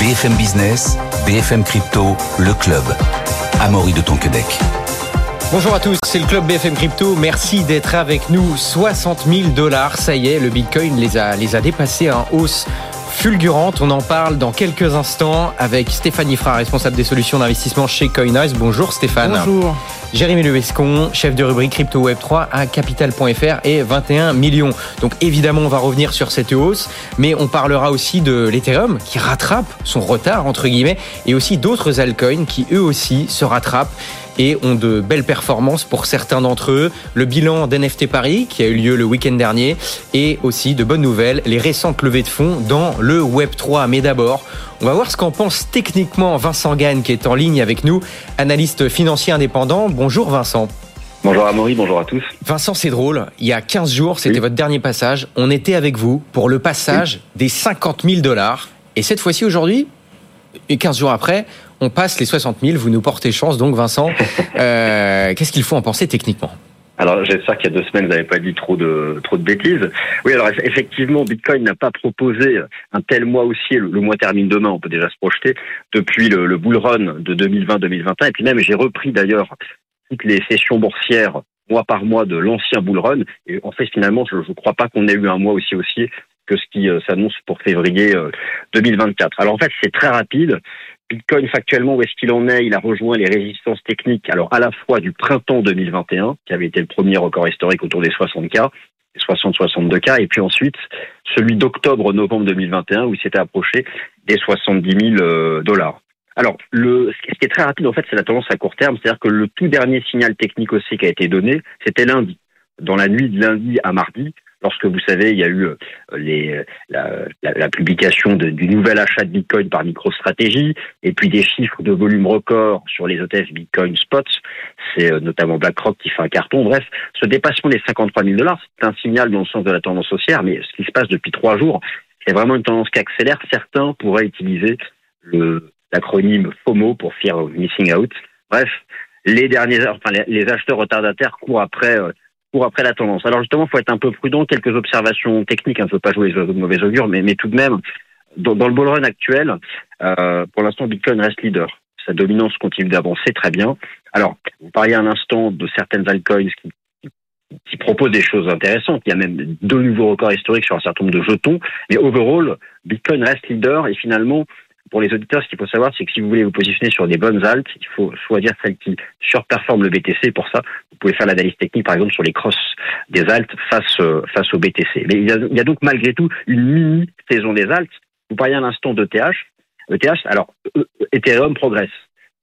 BFM Business, BFM Crypto, le club. Amaury de Tonquedec. Bonjour à tous, c'est le club BFM Crypto. Merci d'être avec nous. 60 000 dollars, ça y est, le Bitcoin les a, les a dépassés en hausse fulgurante. On en parle dans quelques instants avec Stéphanie Fra, responsable des solutions d'investissement chez Coinnoise. Bonjour Stéphane. Bonjour. Jérémy Levescon, chef de rubrique Crypto Web 3 à Capital.fr et 21 millions. Donc évidemment, on va revenir sur cette hausse, mais on parlera aussi de l'Ethereum qui rattrape son retard, entre guillemets, et aussi d'autres altcoins qui eux aussi se rattrapent et ont de belles performances pour certains d'entre eux. Le bilan d'NFT Paris qui a eu lieu le week-end dernier et aussi de bonnes nouvelles, les récentes levées de fonds dans le Web 3. Mais d'abord, on va voir ce qu'en pense techniquement Vincent Gann qui est en ligne avec nous, analyste financier indépendant. Bonjour Vincent. Bonjour Amaury, bonjour à tous. Vincent, c'est drôle. Il y a 15 jours, c'était votre dernier passage. On était avec vous pour le passage des 50 000 dollars. Et cette fois-ci, aujourd'hui, et 15 jours après, on passe les 60 000. Vous nous portez chance, donc Vincent. Euh, Qu'est-ce qu'il faut en penser techniquement? Alors j'espère qu'il y a deux semaines vous n'avez pas dit trop de trop de bêtises. Oui alors effectivement Bitcoin n'a pas proposé un tel mois haussier. Le, mois termine demain, on peut déjà se projeter depuis le, le bull run de 2020-2021 et puis même j'ai repris d'ailleurs toutes les sessions boursières mois par mois de l'ancien bull run et en fait finalement je ne crois pas qu'on ait eu un mois aussi haussier que ce qui euh, s'annonce pour février 2024. Euh, alors en fait c'est très rapide. Bitcoin factuellement, où est-ce qu'il en est? Il a rejoint les résistances techniques, alors à la fois du printemps 2021, qui avait été le premier record historique autour des 60K, 60-62K, et puis ensuite celui d'octobre-novembre 2021, où il s'était approché des 70 000 euh, dollars. Alors, le, ce qui est très rapide, en fait, c'est la tendance à court terme, c'est-à-dire que le tout dernier signal technique aussi qui a été donné, c'était lundi. Dans la nuit de lundi à mardi, lorsque vous savez, il y a eu euh, les, la, publication du nouvel achat de Bitcoin par MicroStrategy, et puis des chiffres de volume record sur les ETF Bitcoin Spots, c'est euh, notamment BlackRock qui fait un carton. Bref, ce dépassement des 53 000 dollars, c'est un signal dans le sens de la tendance haussière, mais ce qui se passe depuis trois jours, c'est vraiment une tendance qui accélère. Certains pourraient utiliser l'acronyme FOMO pour Fear Missing Out. Bref, les derniers, enfin les, les acheteurs retardataires courent après pour après la tendance. Alors justement, il faut être un peu prudent. Quelques observations techniques, on ne peut pas jouer de mauvais augure, mais, mais tout de même, dans, dans le bull run actuel, euh, pour l'instant, Bitcoin reste leader. Sa dominance continue d'avancer très bien. Alors, vous parliez un instant de certaines altcoins qui, qui proposent des choses intéressantes. Il y a même deux nouveaux records historiques sur un certain nombre de jetons. Mais overall, Bitcoin reste leader et finalement, pour les auditeurs, ce qu'il faut savoir, c'est que si vous voulez vous positionner sur des bonnes altes, il faut choisir celles qui surperforment le BTC. Pour ça, vous pouvez faire l'analyse technique, par exemple, sur les crosses des altes face, euh, face au BTC. Mais il y, a, donc malgré tout une mini saison des altes. Vous parliez un instant d'ETH. ETH, alors, e, Ethereum progresse.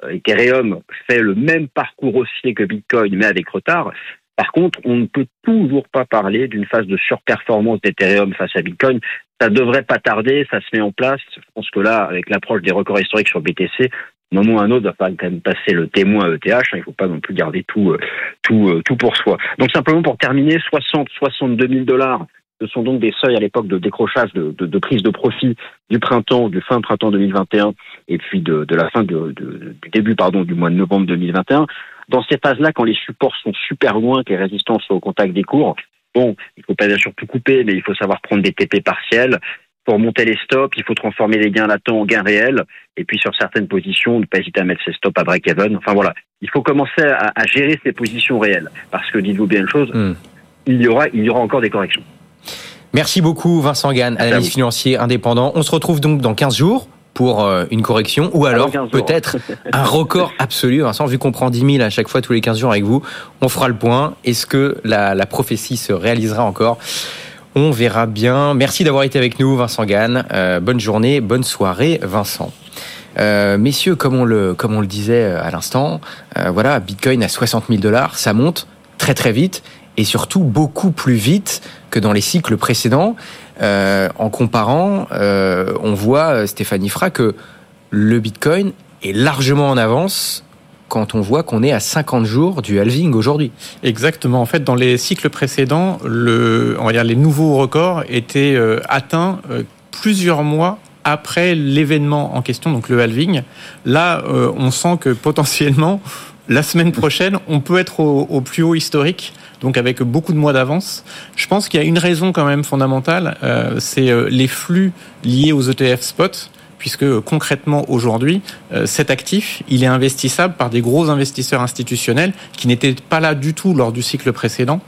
Euh, Ethereum fait le même parcours haussier que Bitcoin, mais avec retard. Par contre, on ne peut toujours pas parler d'une phase de surperformance d'Ethereum face à Bitcoin. Ça devrait pas tarder, ça se met en place. Je pense que là, avec l'approche des records historiques sur BTC, un moment ou un autre, va falloir quand même passer le témoin ETH. Il ne faut pas non plus garder tout, tout, tout pour soi. Donc simplement pour terminer, 60, 62 000 dollars ce sont donc des seuils à l'époque de décrochage, de, de, de, prise de profit du printemps, du fin printemps 2021 et puis de, de la fin du début pardon du mois de novembre 2021. Dans ces phases-là, quand les supports sont super loin, que les résistances sont au contact des cours, bon, il faut pas bien sûr tout couper, mais il faut savoir prendre des TP partiels. Pour monter les stops, il faut transformer les gains latents en gains réels. Et puis sur certaines positions, ne pas hésiter à mettre ses stops à break-even. Enfin voilà, il faut commencer à, à, gérer ses positions réelles. Parce que dites-vous bien une chose, mm. il, y aura, il y aura encore des corrections. Merci beaucoup Vincent Gann, analyste financier indépendant. On se retrouve donc dans 15 jours pour euh, une correction ou alors peut-être un record absolu. Vincent, vu qu'on prend 10 000 à chaque fois tous les 15 jours avec vous, on fera le point. Est-ce que la, la, prophétie se réalisera encore? On verra bien. Merci d'avoir été avec nous Vincent Gann. Euh, bonne journée, bonne soirée Vincent. Euh, messieurs, comme on le, comme on le disait à l'instant, euh, voilà, Bitcoin à 60 000 dollars, ça monte très très vite. Et surtout beaucoup plus vite que dans les cycles précédents. Euh, en comparant, euh, on voit, Stéphanie Fra, que le Bitcoin est largement en avance quand on voit qu'on est à 50 jours du halving aujourd'hui. Exactement. En fait, dans les cycles précédents, on va dire, les nouveaux records étaient euh, atteints euh, plusieurs mois après l'événement en question, donc le halving. Là, euh, on sent que potentiellement, la semaine prochaine, on peut être au, plus haut historique donc avec beaucoup de mois d'avance. Je pense qu'il y a une raison quand même fondamentale, euh, c'est les flux liés aux ETF spot puisque euh, concrètement aujourd'hui, euh, cet actif, il est investissable par des gros investisseurs institutionnels qui n'étaient pas là du tout lors du cycle précédent.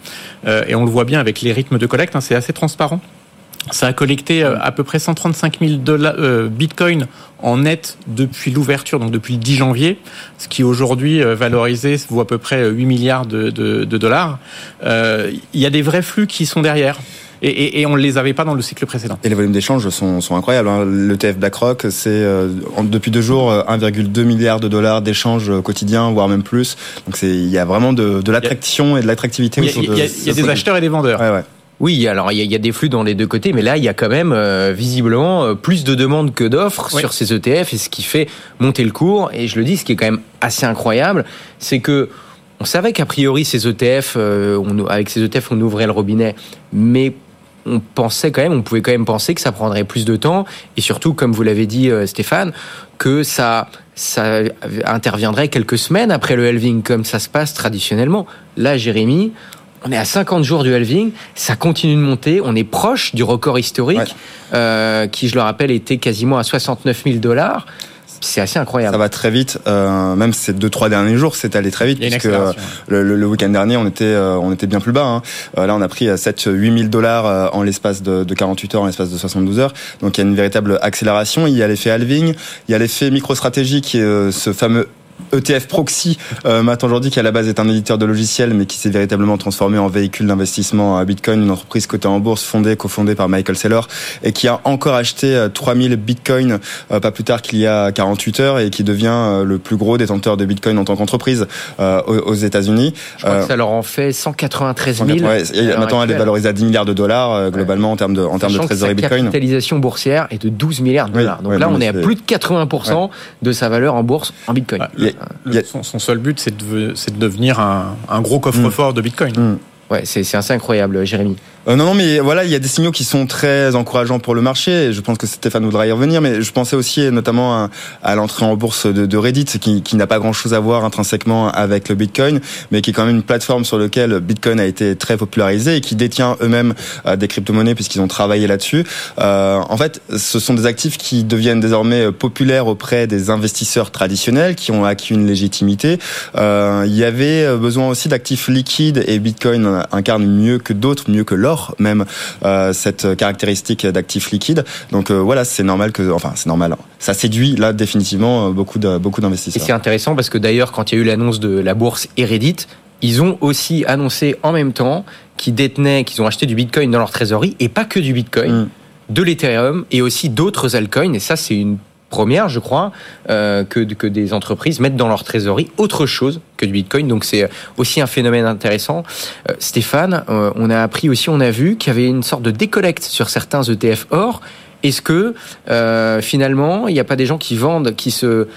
Euh, et on le voit bien avec les rythmes de collecte, hein, c'est assez transparent. Ça a collecté à peu près 135 000 dollars, bitcoins en net depuis l'ouverture, donc depuis le 10 janvier, ce qui aujourd'hui valorisé vaut à peu près 8 milliards de, de, de dollars. Il y a des vrais flux qui sont derrière et, et, on ne les avait pas dans le cycle précédent. Et les volumes d'échanges sont, sont incroyables. Hein. Le TF BlackRock, c'est euh, depuis deux jours 1,2 milliard de dollars d'échanges quotidiens, voire même plus. Donc il y a vraiment de, de l'attraction et de l'attractivité. Il y a, y y a des acheteurs et des vendeurs. Ouais, ouais. Oui, alors il y, a des flux dans les deux côtés, mais là il y a quand même euh, visiblement euh, plus de demandes que d'offres sur ces ETF, et ce qui fait monter le cours. Et je le dis, ce qui est quand même assez incroyable, c'est que on savait qu'a priori ces ETF, on, avec ces ETF, on ouvrait le robinet, mais on pensait quand même, on pouvait quand même penser que ça prendrait plus de temps et surtout, comme vous l'avez dit euh, Stéphane, que ça, ça interviendrait quelques semaines après le halving, comme ça se passe traditionnellement. Là, Jérémy, on est à 50 jours du halving, ça continue de monter, on est proche du record historique, euh, qui, je le rappelle, était quasiment à 69 000 dollars c'est assez incroyable. Ça va très vite. Euh, même ces deux trois derniers jours, c'est allé très vite puisque euh, le, le, week-end dernier, on était euh, on était bien plus bas. Hein. Euh, là, on a pris 7 8 000 dollars en l'espace de, de, 48 heures, en l'espace de 72 heures. Donc il y a une véritable accélération. Il y a l'effet halving, il y a l'effet micro-stratégie qui est ce fameux ETF Proxy, euh, Matt aujourd'hui, qui à la base est un éditeur de logiciels, mais qui s'est véritablement transformé en véhicule d'investissement à Bitcoin, une entreprise cotée en bourse, fondée, cofondée par Michael Saylor, et qui a encore acheté 3000 euh, Bitcoins euh, pas plus tard qu'il y a 48 heures, et qui devient euh, le plus gros détenteur de Bitcoin en tant qu'entreprise aux, États-Unis. Je crois que ça leur en fait 193 000. et maintenant, elle est valorisée à 10 milliards de dollars globalement en termes de, en termes de trésorerie Bitcoin. La capitalisation boursière est de 12 milliards de dollars. Donc là, on est à plus de 80% de sa valeur en bourse en Bitcoin. Son, seul but, c'est de, de, devenir un, un gros coffre-fort mm. de Bitcoin. Mm. Ouais, c'est assez incroyable, Jérémy. Euh, non, non, mais voilà, il y a des signaux qui sont très encourageants pour le marché. Je pense que Stéphane voudra y revenir, mais je pensais aussi notamment à, l'entrée en bourse de, Reddit, qui, qui n'a pas grand-chose à voir intrinsèquement avec le Bitcoin, mais qui est quand même une plateforme sur laquelle Bitcoin a été très popularisé et qui détient eux-mêmes euh, des crypto-monnaies puisqu'ils ont travaillé là-dessus. Euh, en fait, ce sont des actifs qui deviennent désormais populaires auprès des investisseurs traditionnels qui ont acquis une légitimité. Euh, il y avait besoin aussi d'actifs liquides et Bitcoin incarne mieux que d'autres, mieux que l'or même euh, cette caractéristique d'actif liquide. Donc euh, voilà, c'est normal que, enfin c'est normal. Ça séduit là définitivement euh, beaucoup de, beaucoup d'investisseurs. Et c'est intéressant parce que d'ailleurs quand il y a eu l'annonce de la bourse Reddit, ils ont aussi annoncé en même temps qu'ils détenaient, qu'ils ont acheté du Bitcoin dans leur trésorerie et pas que du Bitcoin. Mm. de l'Ethereum et aussi d'autres altcoins. Et ça, c'est une première, je crois, euh, que, que des entreprises mettent dans leur trésorerie autre chose que du Bitcoin. Donc c'est aussi un phénomène intéressant. Euh, Stéphane, euh, on a appris aussi, on a vu qu'il y avait une sorte de décollecte sur certains ETF or. Est-ce que euh, finalement, il n'y a pas des gens qui vendent, qui se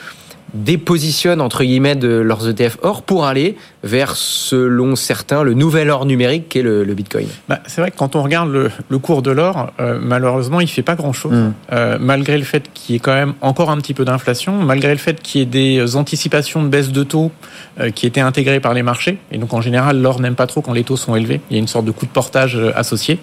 dépositionnent entre guillemets de leurs ETF or pour aller vers, selon certains, le nouvel or numérique qu'est le, le Bitcoin bah, C'est vrai que quand on regarde le, le cours de l'or, euh, malheureusement, il fait pas grand-chose, mm. euh, malgré le fait qu'il y ait quand même encore un petit peu d'inflation, malgré le fait qu'il y ait des anticipations de baisse de taux euh, qui étaient intégrées par les marchés. Et donc, en général, l'or n'aime pas trop quand les taux sont élevés. Il y a une sorte de coup de portage associé.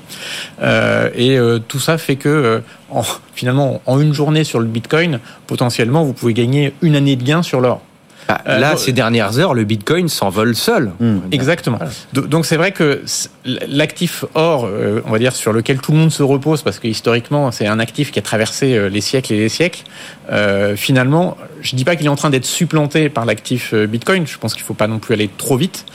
Euh, et tout ça fait que, en, finalement, en une journée sur le Bitcoin, potentiellement, vous pouvez gagner une année de gain sur l'or. Bah, euh, là, ces dernières heures, le Bitcoin s'envole seul. Mmh. Exactement. Donc c'est vrai que l'actif or, euh, on va dire sur lequel tout le monde se repose, parce que historiquement c'est un actif qui a traversé euh, les siècles et les siècles. Euh, finalement, je dis pas qu'il est en train d'être supplanté par l'actif Bitcoin. Je pense qu'il faut pas non plus aller trop vite,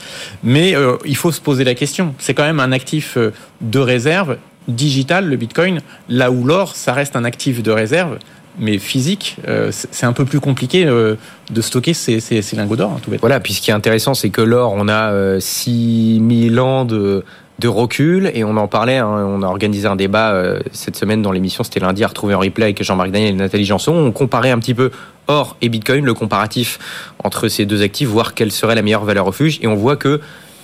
mais euh, il faut se poser la question. C'est quand même un actif de réserve digital, le Bitcoin, là où l'or, ça reste un actif de réserve mais physique, c'est un peu plus compliqué de stocker ces, lingots d'or. Hein, tout voilà, puis ce qui est intéressant, c'est que l'or, on a 6000 ans de de recul et on en parlait, hein, on a organisé un débat euh, cette semaine dans l'émission, c'était lundi à retrouver en replay avec Jean-Marc Daniel et Nathalie Janson, on comparait un petit peu or et Bitcoin, le comparatif entre ces deux actifs, voir quelle serait la meilleure valeur refuge et on voit que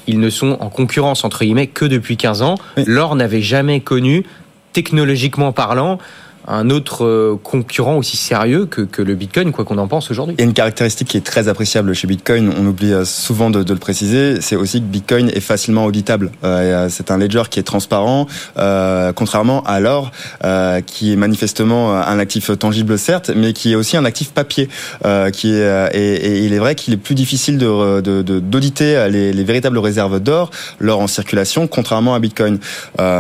ils ne sont en concurrence entre guillemets que depuis 15 ans. L'or n'avait jamais connu technologiquement parlant un autre euh, concurrent aussi sérieux que, que le Bitcoin, quoi qu'on en pense aujourd'hui. Il y a une caractéristique qui est très appréciable chez Bitcoin, on oublie euh, souvent de, de le préciser, c'est aussi que Bitcoin est facilement auditable. Euh, c'est un ledger qui est transparent, euh, contrairement à l'or, euh, qui est manifestement un actif tangible certes, mais qui est aussi un actif papier. qui est, et, et, il est vrai qu'il est plus difficile de, d'auditer les, les, véritables réserves d'or, l'or en circulation, contrairement à Bitcoin.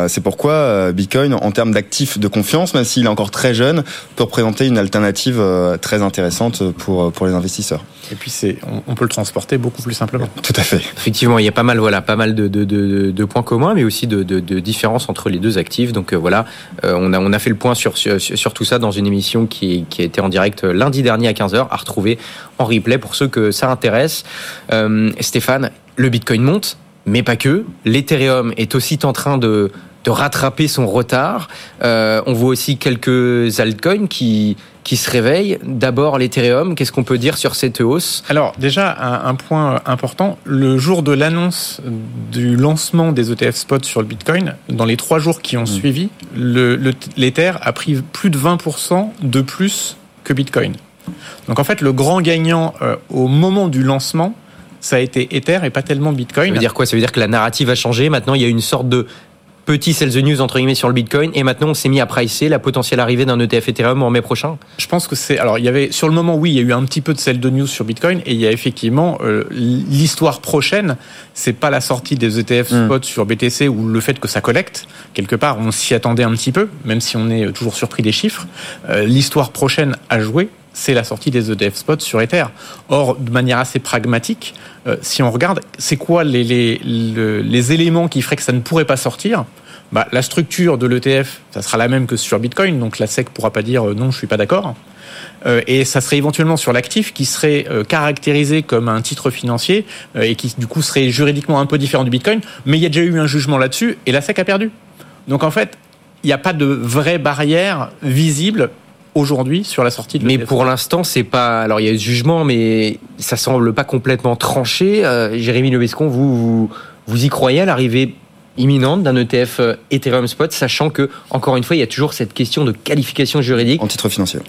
c'est pourquoi Bitcoin, en termes d'actifs de confiance, même s'il encore très jeune, peut représenter une alternative euh, très intéressante pour, euh, pour les investisseurs. Et puis c'est, on, peut le transporter beaucoup plus simplement. Tout à fait. Effectivement, il y a pas mal, voilà, pas mal de, de, de, de points communs, mais aussi de, de, différences entre les deux actifs. Donc euh, voilà, on a on a fait le point sur, sur, sur tout ça dans une émission qui, qui a été en direct lundi dernier à 15h, à retrouver en replay pour ceux que ça intéresse. Stéphane, le Bitcoin monte, mais pas que. L'Ethereum est aussi en train de de rattraper son retard. Euh, on voit aussi quelques altcoins qui qui se réveillent. D'abord l'Ethereum, qu'est-ce qu'on peut dire sur cette hausse? Alors déjà un, point important, le jour de l'annonce du lancement des ETF spot sur le Bitcoin, dans les trois jours qui ont mmh. suivi, l'Ether a pris plus de 20% de plus que Bitcoin. Donc en fait le grand gagnant euh, au moment du lancement, ça a été Ether et pas tellement Bitcoin. Ça veut dire quoi? Ça veut dire que la narrative a changé. Maintenant, il y a une sorte de petit sell the news entre guillemets sur le Bitcoin et maintenant on s'est mis à pricer la potentielle arrivée d'un ETF Ethereum en mai prochain. Je pense que c'est alors il y avait sur le moment oui il y a eu un petit peu de sell the news sur Bitcoin et il y a effectivement euh, l'histoire prochaine c'est pas la sortie des ETF hmm. spot sur BTC ou le fait que ça collecte. Quelque part on s'y attendait un petit peu même si on est toujours surpris des chiffres. Euh, l'histoire prochaine à jouer c'est la sortie des ETF spot sur Ether. Or, de manière assez pragmatique, euh, si on regarde, c'est quoi les, éléments qui feraient que ça ne pourrait pas sortir? Bah, La structure de l'ETF, ça sera la même que sur Bitcoin, donc la SEC pourra pas dire euh, non, je suis pas d'accord. Euh, et ça serait éventuellement sur l'actif qui serait caractérisé comme un titre financier et qui du coup serait juridiquement un peu différent du Bitcoin, mais il y a déjà eu un jugement là-dessus et la SEC a perdu. Donc en fait, il n'y a pas de vraie barrière visible aujourd'hui sur la sortie de Mais pour l'instant, c'est pas. Alors il y a eu jugement, mais ça semble pas complètement tranché. Euh, Jérémy Lebescon, vous, vous, vous y croyez à l'arrivée imminente d'un ETF euh, Ethereum Spot, sachant que, encore une fois, il y a toujours cette question de qualification juridique. En titre financier.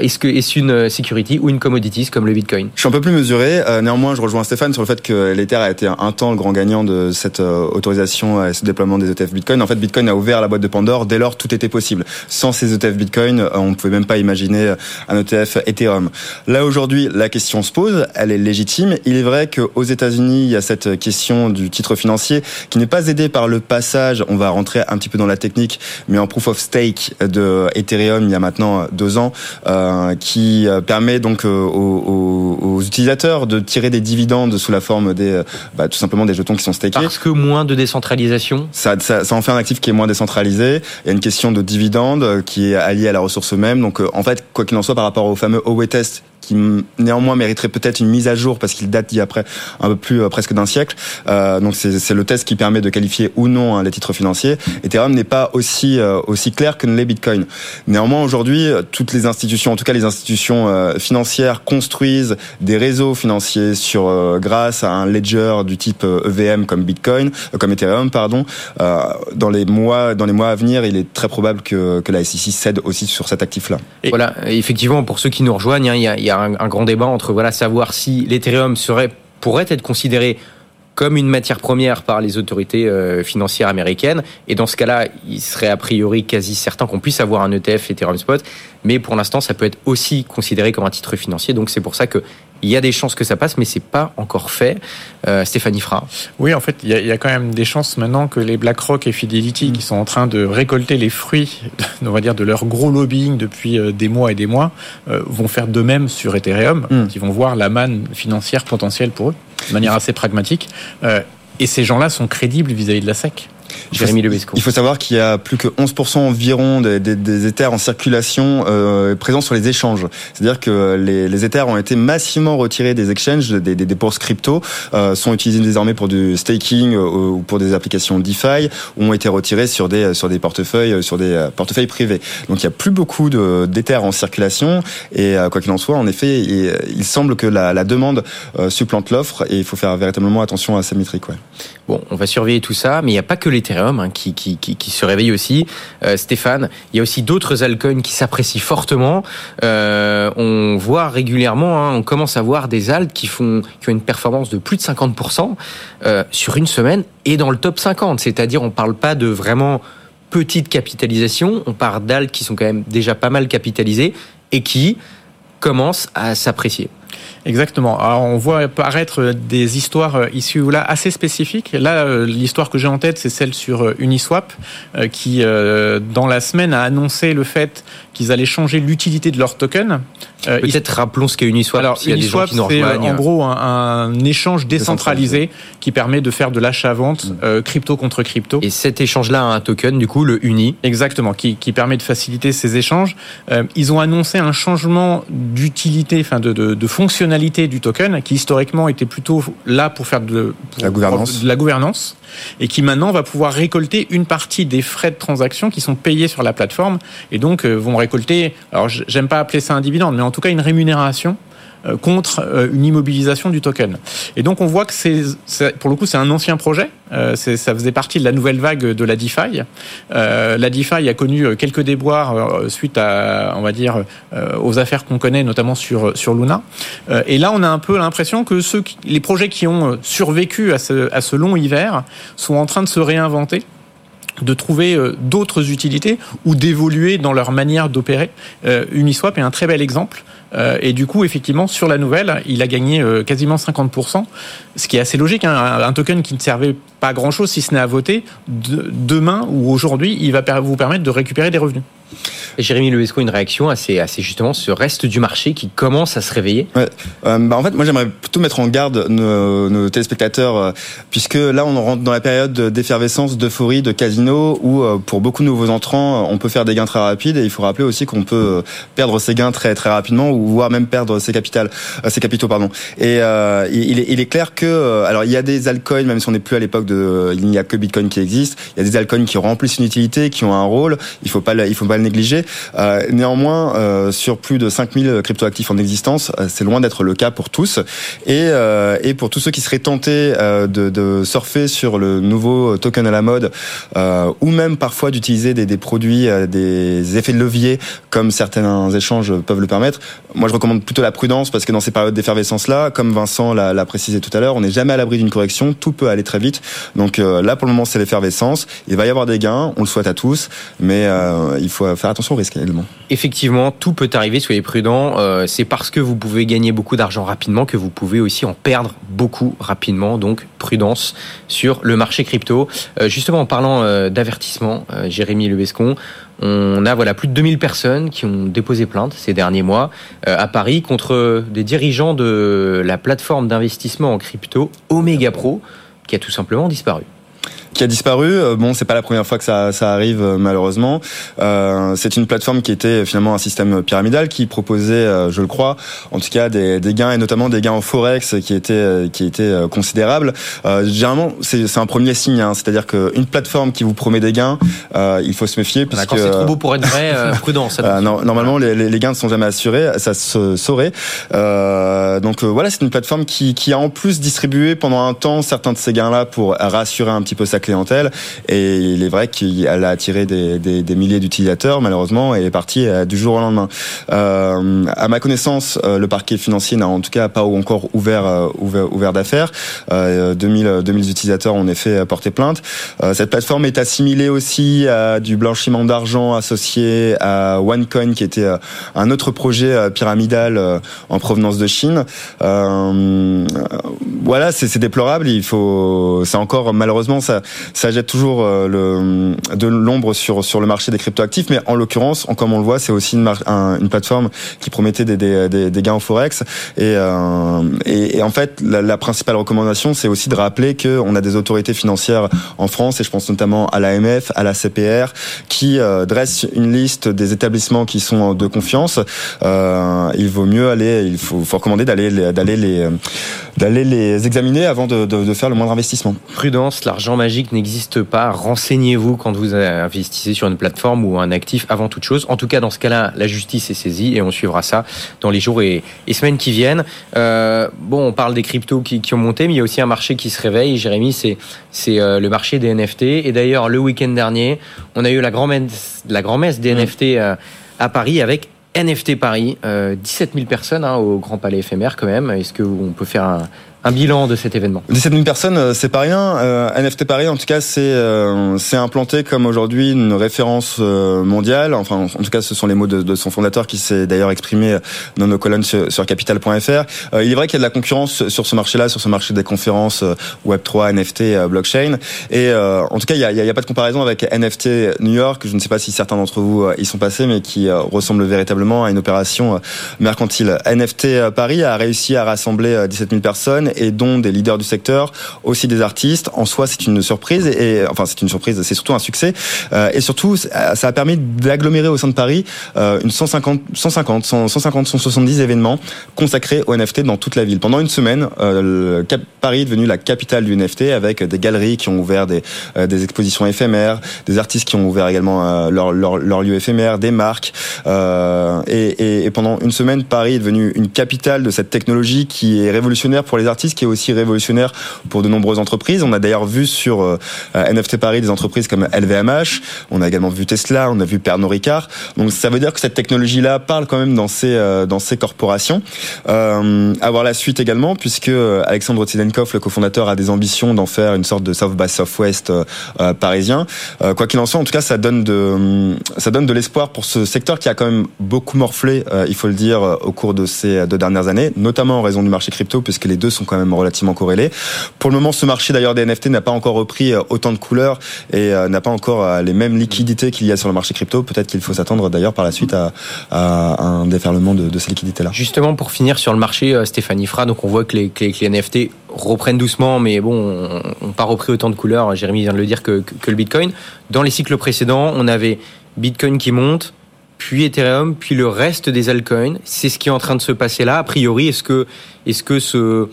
Est-ce que est-ce une euh, security ou une commodities comme le Bitcoin? Je suis un peu plus mesuré. Euh, néanmoins, je rejoins Stéphane sur le fait que l'Ether a été un temps le grand gagnant de cette autorisation et ce déploiement des ETF Bitcoin. En fait, Bitcoin a ouvert la boîte de Pandore. Dès lors, tout était possible. Sans ces ETF Bitcoin, on ne pouvait même pas imaginer un ETF Ethereum. Là, aujourd'hui, la question se pose. Elle est légitime. Il est vrai qu'aux États-Unis, il y a cette question du titre financier qui n'est pas aidé par le passage, on va rentrer un petit peu dans la technique, mais en proof of stake de Ethereum il y a maintenant deux ans, euh, qui euh, permet donc euh, aux, utilisateurs de tirer des dividendes sous la forme des, bah, tout simplement des jetons qui sont stakés. Parce que moins de décentralisation? Ça, ça, ça en fait un actif qui est moins décentralisé. Il y a une question de dividendes qui est alliée à la ressource même. Donc en fait, quoi qu'il en soit, par rapport au fameux OE test qui néanmoins mériterait peut-être une mise à jour parce qu'il date d'il y a après un peu plus euh, presque d'un siècle. Euh, donc c'est le test qui permet de qualifier ou non hein, les titres financiers. Ethereum n'est pas aussi euh, aussi clair que ne l'est Bitcoin. Néanmoins aujourd'hui, toutes les institutions, en tout cas les institutions euh, financières, construisent des réseaux financiers sur grâce à un ledger du type EVM e comme Bitcoin, comme Ethereum pardon. dans les mois dans les mois à venir, il est très probable que, que la SEC cède aussi sur cet actif-là. Voilà, effectivement, pour ceux qui nous rejoignent, hein, il y a, il y a un, grand débat entre voilà savoir si l'Ethereum pourrait être considéré comme une matière première par les autorités euh, financières américaines. Et dans ce cas-là, il serait a priori quasi certain qu'on puisse avoir un ETF Ethereum Spot. Mais pour l'instant, ça peut être aussi considéré comme un titre financier. Donc c'est pour ça que il y a des chances que ça passe, mais c'est pas encore fait. Euh, Stéphanie Fra. Oui, en fait, il y, a, quand même des chances maintenant que les BlackRock et Fidelity, qui sont en train de récolter les fruits, on va dire, de leur gros lobbying depuis euh, des mois et des mois, euh, vont faire de même sur Ethereum. Mm. Ils vont voir la manne financière potentielle pour eux, de manière assez pragmatique. et ces gens-là sont crédibles vis-à-vis de la SEC. Jérémy Lebesco. Il faut savoir qu'il y a plus que 11% environ des, des, des Ethers en circulation euh, présents sur les échanges. C'est-à-dire que les, les Ethers ont été massivement retirés des exchanges, des, des, des bourses crypto, euh, sont utilisés désormais pour du staking euh, ou pour des applications DeFi, ou ont été retirés sur des sur des portefeuilles sur des euh, portefeuilles privés. Donc il y a plus beaucoup d'Ethers en circulation et quoi qu'il en soit, en effet, il, il semble que la, la demande supplante l'offre et il faut faire véritablement attention à sa métrique. Ouais. Bon, on va surveiller tout ça, mais il n'y a pas que l'Ethereum hein, qui, se réveille aussi. Euh, Stéphane, il y a aussi d'autres altcoins qui s'apprécient fortement. Euh, on voit régulièrement, hein, on commence à voir des alts qui font qui ont une performance de plus de 50% euh, sur une semaine et dans le top 50. C'est-à-dire, on parle pas de vraiment petite capitalisation, on parle d'alts qui sont quand même déjà pas mal capitalisés et qui commencent à s'apprécier. Exactement. Alors, on voit apparaître des histoires euh, ici ou là assez spécifiques. Là, euh, l'histoire que j'ai en tête, c'est celle sur euh, Uniswap, qui, dans la semaine, a annoncé le fait qu'ils allaient changer l'utilité de leur token. Peut-être rappelons ce qu'est Uniswap. Alors, Uniswap, c'est en gros un, un échange décentralisé, qui permet de faire de l'achat-vente mm. crypto contre crypto. Et cet échange-là a un token, du coup, le Uni. Exactement, qui, qui permet de faciliter ces échanges. ils ont annoncé un changement d'utilité, enfin de, de, de fonctionnalité du token qui historiquement était plutôt là pour faire de, la, gouvernance. de la gouvernance et qui maintenant va pouvoir récolter une partie des frais de transaction qui sont payés sur la plateforme et donc euh, vont récolter, alors j'aime pas appeler ça un dividende, mais en tout cas une rémunération contre euh, une immobilisation du token. Et donc on voit que c'est, pour le coup, c'est un ancien projet. Euh, ça faisait partie de la nouvelle vague de la DeFi. la DeFi a connu quelques déboires suite à, on va dire, aux affaires qu'on connaît, notamment sur sur Luna. et là, on a un peu l'impression que ceux, les projets qui ont survécu à ce, à ce long hiver sont en train de se réinventer de trouver d'autres utilités ou d'évoluer dans leur manière d'opérer. Uniswap est un très bel exemple euh, et du coup, effectivement, sur la nouvelle, il a gagné euh, quasiment 50%, ce qui est assez logique. Hein. Un token qui ne servait pas grand-chose, si ce n'est à voter, demain ou aujourd'hui, il va vous permettre de récupérer des revenus. Jérémy Levesco, une réaction assez, assez justement ce reste du marché qui commence à se réveiller? Ouais. Euh, bah en fait, moi j'aimerais plutôt mettre en garde nos, nos téléspectateurs, puisque là on rentre dans la période d'effervescence, d'euphorie, de casino, où pour beaucoup de nouveaux entrants, on peut faire des gains très rapides, et il faut rappeler aussi qu'on peut perdre ces gains très très rapidement, ou voire même perdre ses capitales, euh, ses capitaux pardon. Et euh, il, est, il, est, clair que euh, alors il y a des altcoins, même si on n'est plus à l'époque de, il n'y a que Bitcoin qui existe. Il y a des altcoins qui remplissent une utilité, qui ont un rôle. Il faut pas, il faut pas le négliger. Euh, néanmoins, euh, sur plus de 5000 cryptoactifs en existence, c'est loin d'être le cas pour tous. Et, et pour tous ceux qui seraient tentés de, surfer sur le nouveau token à la mode, ou même parfois d'utiliser des, produits, des effets de levier, comme certains échanges peuvent le permettre, moi, je recommande plutôt la prudence parce que dans ces périodes d'effervescence-là, comme Vincent l'a précisé tout à l'heure, on n'est jamais à l'abri d'une correction. Tout peut aller très vite. Donc euh, là, pour le moment, c'est l'effervescence. Il va y avoir des gains. On le souhaite à tous, mais euh, il faut faire attention au risque également. Effectivement, tout peut arriver. Soyez prudents. Euh, c'est parce que vous pouvez gagner beaucoup d'argent rapidement que vous pouvez aussi en perdre beaucoup rapidement. Donc prudence sur le marché crypto. justement, en parlant d'avertissement, Jérémy Levescon, on a voilà plus de 2000 personnes qui ont déposé plainte ces derniers mois euh, à Paris contre des dirigeants de la plateforme d'investissement en crypto Omega Pro qui a tout simplement disparu qui a disparu. Euh, bon, c'est pas la première fois que ça, ça arrive euh, malheureusement. Euh, c'est une plateforme qui était finalement un système pyramidal qui proposait, je le crois, en tout cas des, des gains et notamment des gains en forex qui étaient qui étaient considérables. Euh, généralement, c'est un premier signe, hein, c'est-à-dire qu'une plateforme qui vous promet des gains, euh, il faut se méfier puisque c'est trop beau pour être vrai, prudent. Ça non, normalement, les, les, gains ne sont jamais assurés, ça se saurait. donc voilà, c'est une plateforme qui, qui a en plus distribué pendant un temps certains de ces gains-là pour rassurer un petit peu sa clientèle. Et il est vrai qu'elle a attiré des, des, des milliers d'utilisateurs, malheureusement, et est partie euh, du jour au lendemain. Euh, à ma connaissance, euh, le parquet financier n'a en tout cas pas encore ouvert euh, ouvert, ouvert d'affaires. Euh, 2000, 2000 utilisateurs ont en effet porté plainte. cette plateforme est assimilée aussi à du blanchiment d'argent associé à OneCoin, qui était un autre projet pyramidal en provenance de Chine. voilà, c'est déplorable. Il faut, c'est encore malheureusement ça ça jette toujours le, de l'ombre sur sur le marché des cryptoactifs. Mais en l'occurrence, comme on le voit, c'est aussi une, une plateforme qui promettait des, des, des, gains au forex. Et, et, et en fait, la, la principale recommandation, c'est aussi de rappeler qu'on a des autorités financières en France, et je pense notamment à l'AMF, à la CPR, qui dressent une liste des établissements qui sont de confiance. Euh, il vaut mieux aller, il faut, faut recommander d'aller d'aller les d'aller les examiner avant de, de, de, faire le moindre investissement. Prudence, l'argent magique n'existe pas. Renseignez-vous quand vous investissez sur une plateforme ou un actif avant toute chose. En tout cas, dans ce cas-là, la justice est saisie et on suivra ça dans les jours et, et semaines qui viennent. Euh, bon, on parle des cryptos qui, qui, ont monté, mais il y a aussi un marché qui se réveille. Jérémy, c'est c'est euh, le marché des NFT. Et d'ailleurs, le week-end dernier, on a eu la grand-messe la grand-messe des mmh. NFT euh, à Paris avec NFT Paris, euh, 17 000 personnes hein, au Grand Palais éphémère quand même. Est-ce qu'on peut faire un, un bilan de cet événement 17 000 personnes, euh, c'est pas rien. Euh, NFT Paris, en tout cas, c'est euh, c'est implanté comme aujourd'hui une référence euh, mondiale. Enfin, en tout cas, ce sont les mots de, de son fondateur qui s'est d'ailleurs exprimé dans nos colonnes sur, sur capital.fr. il est vrai qu'il y a de la concurrence sur ce marché-là, sur ce marché des conférences Web 3, NFT, blockchain. Et en tout cas, il y a, y a pas de comparaison avec NFT New York. Je ne sais pas si certains d'entre vous y sont passés, mais qui ressemble véritablement à une opération mercantile. NFT Paris a réussi à rassembler 17 000 personnes et dont des leaders du secteur, aussi des artistes. En soi, c'est une surprise et enfin c'est une surprise, c'est surtout un succès euh, et surtout ça a permis d'agglomérer au sein de Paris euh, une 150, 150, 150, 170 événements consacrés au NFT dans toute la ville. Pendant une semaine, euh, Paris est devenu la capitale du NFT avec des galeries qui ont ouvert des, des expositions éphémères, des artistes qui ont ouvert également leur, leur, leur lieu éphémère, des marques et, et, et pendant une semaine, Paris est devenu une capitale de cette technologie qui est révolutionnaire pour les artistes qui est aussi révolutionnaire pour de nombreuses entreprises. On a d'ailleurs vu sur euh, NFT Paris des entreprises comme LVMH, on a également vu Tesla, on a vu Pernod Ricard. Donc ça veut dire que cette technologie-là parle quand même dans ces euh, dans ces corporations. Euh, à voir la suite également, puisque euh, Alexandre Tsidenkov, le cofondateur, a des ambitions d'en faire une sorte de South by Southwest euh, parisien. quoi qu'il en soit, en tout cas, ça donne de ça donne de l'espoir pour ce secteur qui a quand même beaucoup morflé, il faut le dire, au cours de ces deux dernières années, notamment en raison du marché crypto, puisque les deux sont quand même relativement corrélés. Pour le moment, ce marché d'ailleurs des NFT n'a pas encore repris euh, autant de couleurs et euh, n'a pas encore euh, les mêmes liquidités qu'il y a sur le marché crypto. Peut-être qu'il faut s'attendre d'ailleurs par la suite à, un déferlement de, ces liquidités-là. Justement, pour finir sur le marché, Stéphanie Fra, donc on voit que les, NFT reprennent doucement, mais bon, on n'a pas repris autant de couleurs. Jérémy vient de le dire que, que le Bitcoin. Dans les cycles précédents, on avait Bitcoin qui monte, puis Ethereum, puis le reste des altcoins. C'est ce qui est en train de se passer là. A priori, est-ce que, est-ce que ce,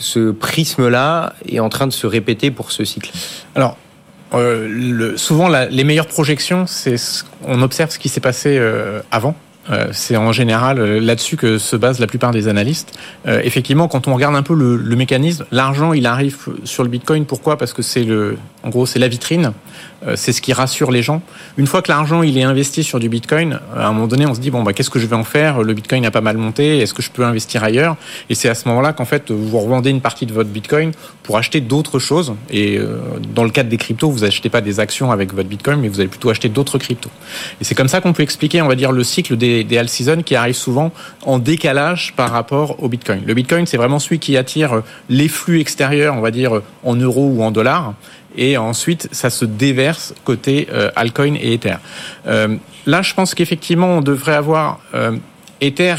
ce prisme-là est en train de se répéter pour ce cycle Alors, euh, souvent, les meilleures projections, c'est on observe ce qui s'est passé euh, avant. Euh, c'est en général là-dessus que se basent la plupart des analystes. Effectivement, quand on regarde un peu le, le mécanisme, l'argent, il arrive sur le Bitcoin. Pourquoi? Parce que c'est le, en gros, c'est la vitrine. Euh, c'est ce qui rassure les gens. Une fois que l'argent il est investi sur du Bitcoin, à un moment donné, on se dit bon bah qu'est-ce que je vais en faire? Le Bitcoin a pas mal monté. Est-ce que je peux investir ailleurs? Et c'est à ce moment-là qu'en fait vous revendez une partie de votre Bitcoin pour acheter d'autres choses. Et euh, dans le cadre des cryptos, vous achetez pas des actions avec votre Bitcoin, mais vous allez plutôt acheter d'autres cryptos. Et c'est comme ça qu'on peut expliquer, on va dire, le cycle des, des all qui arrive souvent en décalage par rapport au Bitcoin. Le Bitcoin, c'est vraiment celui qui attire les flux extérieurs, on va dire en euros ou en dollars et ensuite ça se déverse côté euh, Alcoin et Ether. Euh, là, je pense qu'effectivement, on devrait avoir euh, Ether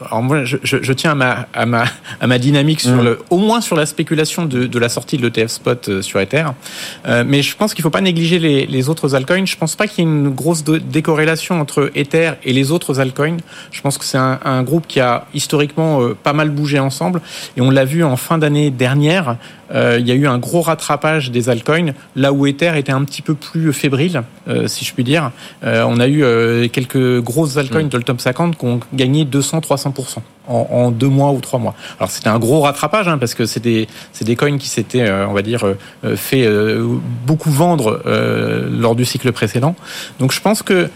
alors moi, je, je, je, tiens à ma, à ma, à ma dynamique sur mmh. le, au moins sur la spéculation de, de la sortie de l'ETF spot euh, sur Ether. Euh, mais je pense qu'il ne faut pas négliger les, les autres altcoins. Je pense pas qu'il y ait une grosse décorrélation entre Ether et les autres altcoins. Je pense que c'est un, un, groupe qui a historiquement euh, pas mal bougé ensemble. Et on l'a vu en fin d'année dernière. Euh, il y a eu un gros rattrapage des altcoins, là où Ether était un petit peu plus fébrile, euh, si je puis dire. on a eu quelques grosses altcoins mmh. de le top 50 qui ont gagné 200 300% en, en, deux mois ou trois mois. Alors c'était un gros rattrapage hein, parce que c'est des c'est des coins qui s'étaient euh, on va dire euh, fait euh, beaucoup vendre lors du cycle précédent. Donc je pense que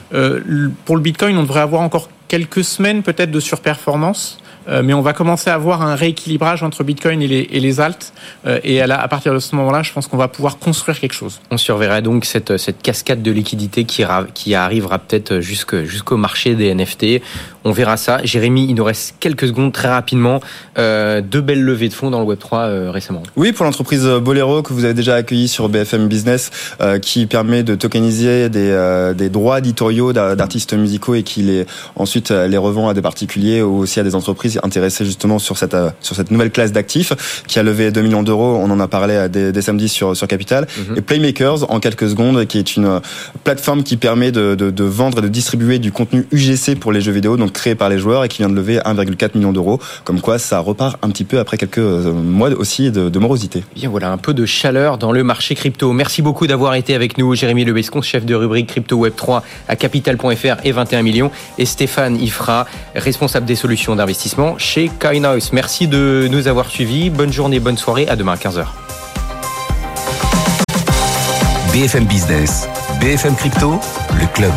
pour le Bitcoin on devrait avoir encore quelques semaines peut-être de surperformance. Euh, mais on va commencer à avoir un rééquilibrage entre Bitcoin et les, et les alts. Euh, et à, à, partir de ce moment-là, je pense qu'on va pouvoir construire quelque chose. On surveillera donc cette, cette cascade de liquidité qui, qui arrivera peut-être jusqu'au marché des NFT. On verra ça. Jérémy, il nous reste quelques secondes très rapidement. Euh, deux belles levées de fonds dans le Web3 euh, récemment. Oui, pour l'entreprise Bolero que vous avez déjà accueilli sur BFM Business, euh, qui permet de tokeniser des, euh, des droits éditoriaux d'artistes musicaux et qui les ensuite les revend à des particuliers ou aussi à des entreprises intéressées justement sur cette sur cette nouvelle classe d'actifs qui a levé 2 millions d'euros. On en a parlé dès, dès samedi sur sur Capital. Mhm. Et Playmakers en quelques secondes, qui est une plateforme qui permet de, de, de vendre et de distribuer du contenu UGC pour les jeux vidéo. Donc créé par les joueurs et qui vient de lever 1,4 million d'euros. Comme quoi, ça repart un petit peu après quelques euh, mois aussi de, de morosité. Bien, voilà un peu de chaleur dans le marché crypto. Merci beaucoup d'avoir été avec nous, Jérémy Lebescon, chef de rubrique crypto web 3 à capital.fr et 21 millions, et Stéphane Ifra, responsable des solutions d'investissement chez Kainos. Merci de nous avoir suivis. Bonne journée, bonne soirée. À demain à 15h. BFM Business, BFM Crypto, le club.